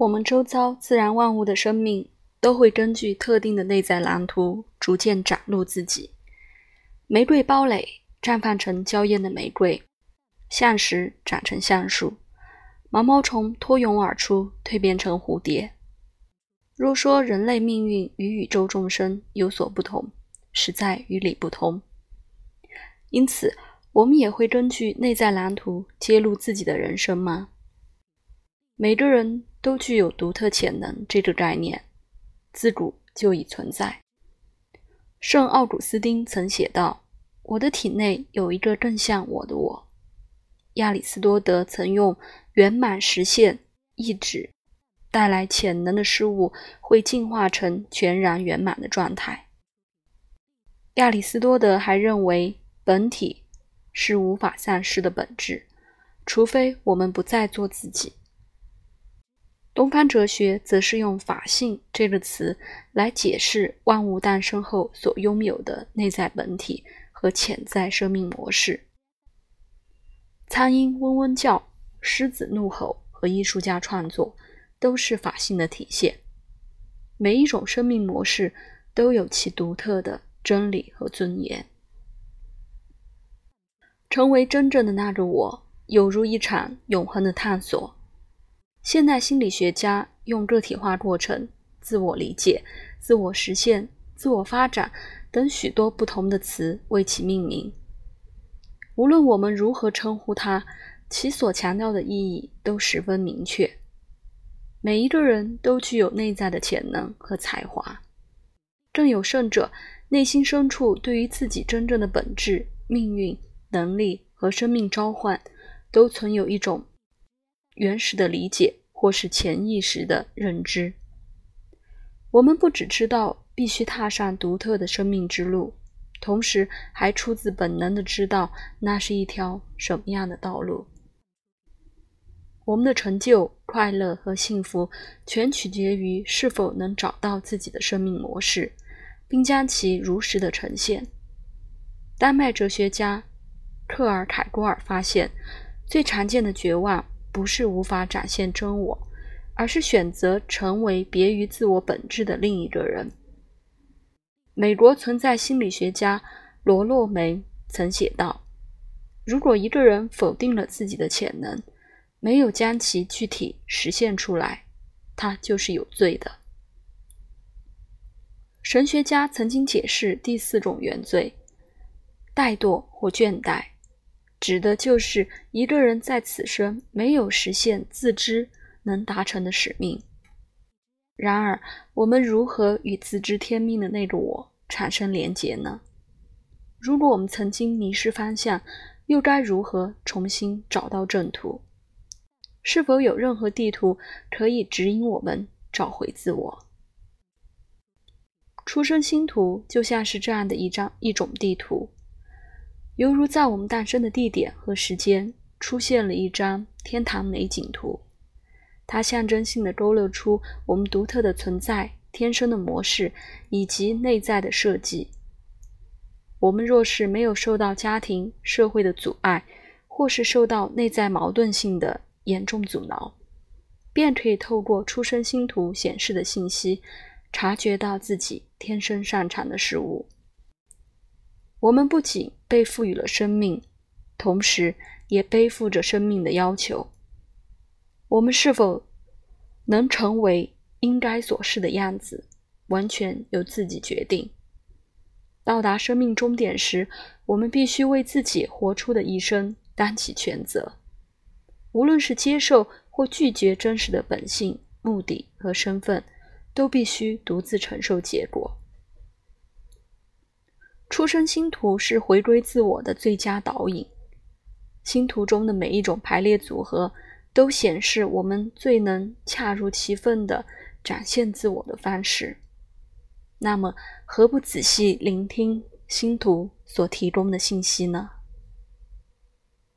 我们周遭自然万物的生命都会根据特定的内在蓝图逐渐展露自己。玫瑰苞蕾绽放成娇艳的玫瑰，橡实长成橡树，毛毛虫脱蛹而出，蜕变成蝴蝶。若说人类命运与宇宙众生有所不同，实在与理不通。因此，我们也会根据内在蓝图揭露自己的人生吗？每个人都具有独特潜能这个概念，自古就已存在。圣奥古斯丁曾写道：“我的体内有一个更像我的我。”亚里士多德曾用“圆满实现”意指带来潜能的事物会进化成全然圆满的状态。亚里士多德还认为，本体是无法丧失的本质，除非我们不再做自己。东方哲学则是用“法性”这个词来解释万物诞生后所拥有的内在本体和潜在生命模式。苍蝇嗡嗡叫，狮子怒吼和艺术家创作，都是法性的体现。每一种生命模式都有其独特的真理和尊严。成为真正的那个我，有如一场永恒的探索。现代心理学家用个体化过程、自我理解、自我实现、自我发展等许多不同的词为其命名。无论我们如何称呼它，其所强调的意义都十分明确。每一个人都具有内在的潜能和才华，更有甚者，内心深处对于自己真正的本质、命运、能力和生命召唤，都存有一种。原始的理解，或是潜意识的认知。我们不只知道必须踏上独特的生命之路，同时还出自本能的知道那是一条什么样的道路。我们的成就、快乐和幸福，全取决于是否能找到自己的生命模式，并将其如实的呈现。丹麦哲学家克尔凯郭尔发现，最常见的绝望。不是无法展现真我，而是选择成为别于自我本质的另一个人。美国存在心理学家罗洛梅曾写道：“如果一个人否定了自己的潜能，没有将其具体实现出来，他就是有罪的。”神学家曾经解释第四种原罪：怠惰或倦怠。指的就是一个人在此生没有实现自知能达成的使命。然而，我们如何与自知天命的那个我产生连结呢？如果我们曾经迷失方向，又该如何重新找到正途？是否有任何地图可以指引我们找回自我？出生星图就像是这样的一张一种地图。犹如在我们诞生的地点和时间出现了一张天堂美景图，它象征性的勾勒出我们独特的存在、天生的模式以及内在的设计。我们若是没有受到家庭、社会的阻碍，或是受到内在矛盾性的严重阻挠，便可以透过出生星图显示的信息，察觉到自己天生擅长的事物。我们不仅被赋予了生命，同时也背负着生命的要求。我们是否能成为应该所是的样子，完全由自己决定。到达生命终点时，我们必须为自己活出的一生担起全责。无论是接受或拒绝真实的本性、目的和身份，都必须独自承受结果。出生星图是回归自我的最佳导引。星图中的每一种排列组合，都显示我们最能恰如其分的展现自我的方式。那么，何不仔细聆听星图所提供的信息呢？